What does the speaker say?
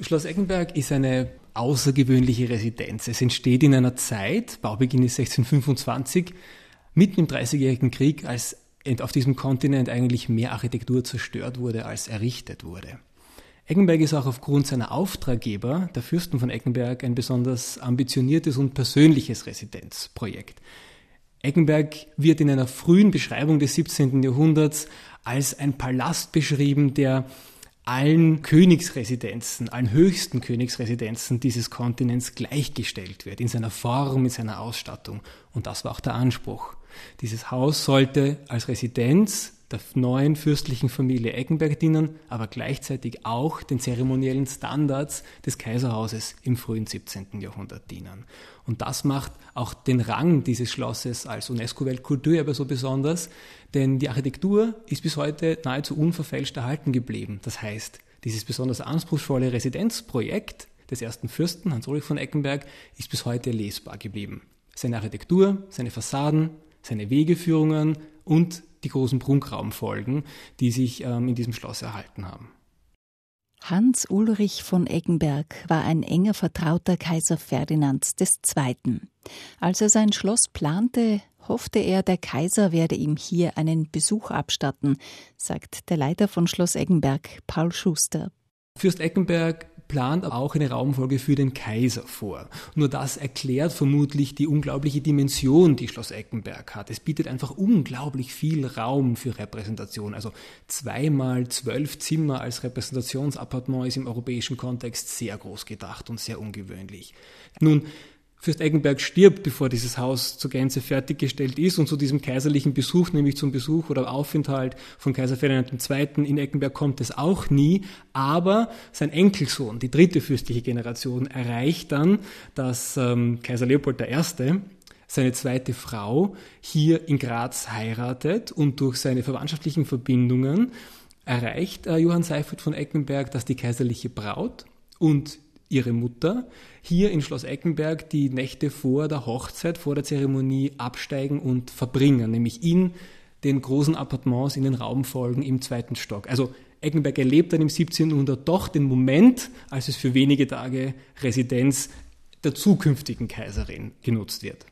Schloss Eckenberg ist eine außergewöhnliche Residenz. Es entsteht in einer Zeit, Baubeginn ist 1625, mitten im Dreißigjährigen Krieg, als auf diesem Kontinent eigentlich mehr Architektur zerstört wurde, als errichtet wurde. Eckenberg ist auch aufgrund seiner Auftraggeber, der Fürsten von Eckenberg, ein besonders ambitioniertes und persönliches Residenzprojekt. Eckenberg wird in einer frühen Beschreibung des 17. Jahrhunderts als ein Palast beschrieben, der allen Königsresidenzen, allen höchsten Königsresidenzen dieses Kontinents gleichgestellt wird, in seiner Form, in seiner Ausstattung. Und das war auch der Anspruch. Dieses Haus sollte als Residenz der neuen fürstlichen Familie Eckenberg dienen, aber gleichzeitig auch den zeremoniellen Standards des Kaiserhauses im frühen 17. Jahrhundert dienen. Und das macht auch den Rang dieses Schlosses als UNESCO-Weltkulturerbe so besonders, denn die Architektur ist bis heute nahezu unverfälscht erhalten geblieben. Das heißt, dieses besonders anspruchsvolle Residenzprojekt des ersten Fürsten Hans-Ulrich von Eckenberg ist bis heute lesbar geblieben. Seine Architektur, seine Fassaden, seine Wegeführungen und die großen Prunkraumfolgen, die sich ähm, in diesem Schloss erhalten haben. Hans Ulrich von Eggenberg war ein enger Vertrauter Kaiser Ferdinands II. Als er sein Schloss plante, hoffte er, der Kaiser werde ihm hier einen Besuch abstatten, sagt der Leiter von Schloss Eggenberg, Paul Schuster. Fürst Eckenberg plant auch eine Raumfolge für den Kaiser vor. Nur das erklärt vermutlich die unglaubliche Dimension, die Schloss Eckenberg hat. Es bietet einfach unglaublich viel Raum für Repräsentation. Also zweimal zwölf Zimmer als Repräsentationsappartement ist im europäischen Kontext sehr groß gedacht und sehr ungewöhnlich. Nun, Fürst Eggenberg stirbt, bevor dieses Haus zur Gänze fertiggestellt ist und zu diesem kaiserlichen Besuch, nämlich zum Besuch oder Aufenthalt von Kaiser Ferdinand II. in Eggenberg kommt es auch nie, aber sein Enkelsohn, die dritte fürstliche Generation, erreicht dann, dass ähm, Kaiser Leopold I., seine zweite Frau, hier in Graz heiratet und durch seine verwandtschaftlichen Verbindungen erreicht äh, Johann Seifert von Eckenberg, dass die kaiserliche Braut und ihre Mutter hier in Schloss Eckenberg die Nächte vor der Hochzeit, vor der Zeremonie absteigen und verbringen, nämlich in den großen Appartements, in den Raumfolgen im zweiten Stock. Also Eckenberg erlebt dann im 17. Jahrhundert doch den Moment, als es für wenige Tage Residenz der zukünftigen Kaiserin genutzt wird.